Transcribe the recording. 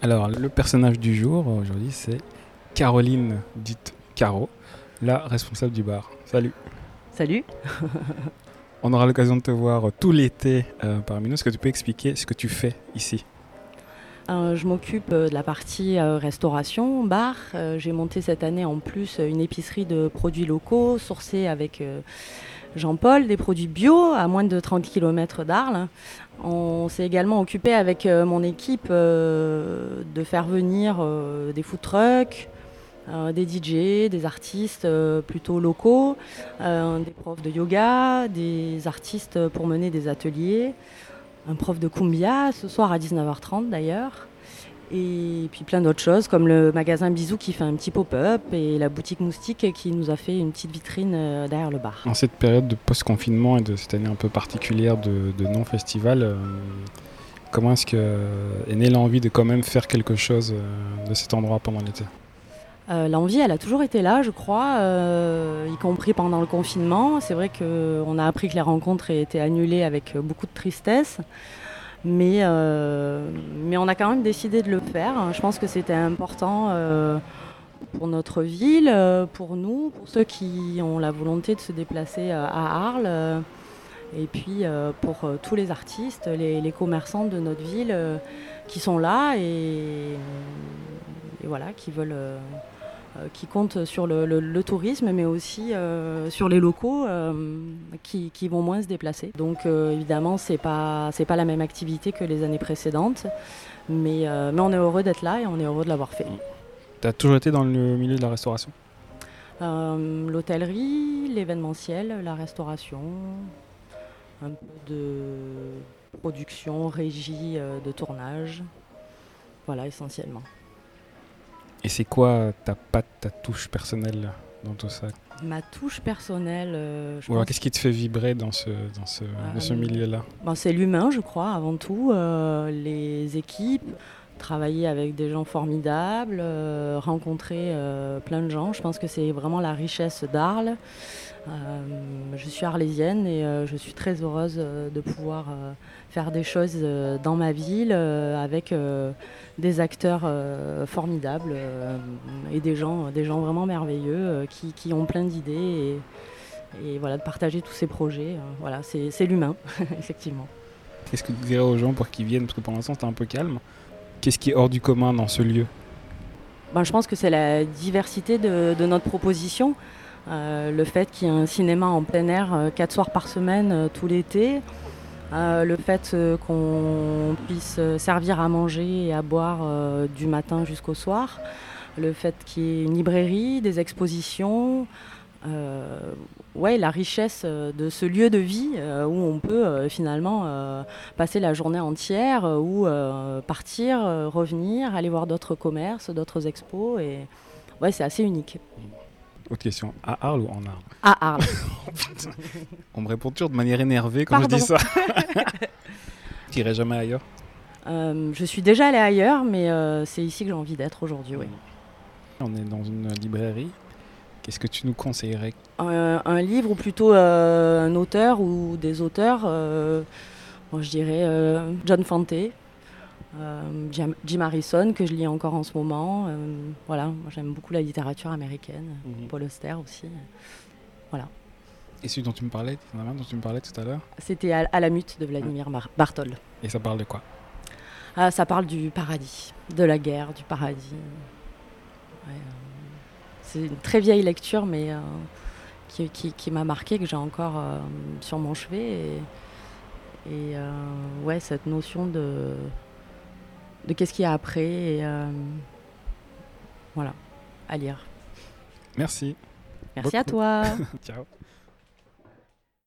Alors, le personnage du jour aujourd'hui, c'est Caroline, dite Caro, la responsable du bar. Salut. Salut. On aura l'occasion de te voir tout l'été euh, parmi nous. Est-ce que tu peux expliquer ce que tu fais ici? Euh, je m'occupe de la partie euh, restauration, bar. J'ai monté cette année en plus une épicerie de produits locaux sourcés avec Jean-Paul, des produits bio à moins de 30 km d'Arles. On s'est également occupé avec mon équipe de faire venir des food trucks, euh, des DJ, des artistes euh, plutôt locaux, euh, des profs de yoga, des artistes pour mener des ateliers, un prof de kumbia ce soir à 19h30 d'ailleurs. Et puis plein d'autres choses comme le magasin Bisou qui fait un petit pop-up et la boutique Moustique qui nous a fait une petite vitrine derrière le bar. En cette période de post-confinement et de cette année un peu particulière de, non-festival, comment est-ce que est née l'envie de quand même faire quelque chose de cet endroit pendant l'été? Euh, l'envie, elle a toujours été là, je crois, euh, y compris pendant le confinement. C'est vrai qu'on a appris que les rencontres étaient annulées avec beaucoup de tristesse. Mais, euh, mais on a quand même décidé de le faire. Je pense que c'était important pour notre ville, pour nous, pour ceux qui ont la volonté de se déplacer à Arles. et puis pour tous les artistes, les, commerçants de notre ville qui sont là et, et voilà, qui veulent euh, qui comptent sur le, tourisme, mais aussi euh, sur les locaux euh, qui, vont moins se déplacer. Donc évidemment, ce n'est pas, pas la même activité que les années précédentes, mais, mais on est heureux d'être là et on est heureux de l'avoir fait. Tu as toujours été dans le milieu de la restauration? L'hôtellerie, l'événementiel, la restauration, un peu de production, régie, de tournage. Voilà, essentiellement. Et c'est quoi ta patte, ta touche personnelle dans tout ça? Ma touche personnelle. Euh, qu'est-ce qui te fait vibrer dans ce, dans ce, ce euh, milieu-là? ben, C'est l'humain, je crois, avant tout. Euh, les équipes, travailler avec des gens formidables, rencontrer plein de gens. Je pense que c'est vraiment la richesse d'Arles. je suis arlésienne et je suis très heureuse de pouvoir faire des choses dans ma ville avec des acteurs euh, formidables euh, et des gens, des gens vraiment merveilleux euh, qui, ont plein d'idées et, voilà, de partager tous ces projets. voilà, c'est l'humain, effectivement. Qu'est-ce que tu dirais aux gens pour qu'ils viennent? Parce que pour l'instant, c'est un peu calme. Qu'est-ce qui est hors du commun dans ce lieu ben, Je pense que c'est la diversité de, notre proposition. le fait qu'il y ait un cinéma en plein air quatre soirs par semaine tout l'été, euh, le fait euh, qu'on puisse euh, servir à manger et à boire du matin jusqu'au soir, le fait qu'il y ait une librairie, des expositions, ouais, la richesse de ce lieu de vie où on peut finalement passer la journée entière ou partir, revenir, aller voir d'autres commerces, d'autres expos. Et ouais, c'est assez unique. Autre question, à Arles ou en Arles? À Arles. On me répond toujours de manière énervée quand je dis ça. tu irais jamais ailleurs? Euh, Je suis déjà allée ailleurs, mais euh, c'est ici que j'ai envie d'être aujourd'hui, oui. On est dans une librairie. Qu'est-ce que tu nous conseillerais un, livre ou plutôt euh, un auteur ou des auteurs Je dirais John Fante. Euh, Jim Harrison, que je lis encore en ce moment. Euh, voilà, j'aime beaucoup la littérature américaine. Mhm. Paul Auster aussi. Voilà. Et celui dont tu me parlais, dont tu me parlais tout à l'heure C'était à, la mute de Vladimir Bartol. Et ça parle de quoi ah, Ça parle du paradis, de la guerre, du paradis. Euh, c'est une très vieille lecture, mais qui, qui, m'a marqué, que j'ai encore sur mon chevet. Et, et ouais, cette notion de de qu'est-ce qu'il y a après. Et, euh, voilà, à lire. Merci. Merci à toi. Ciao.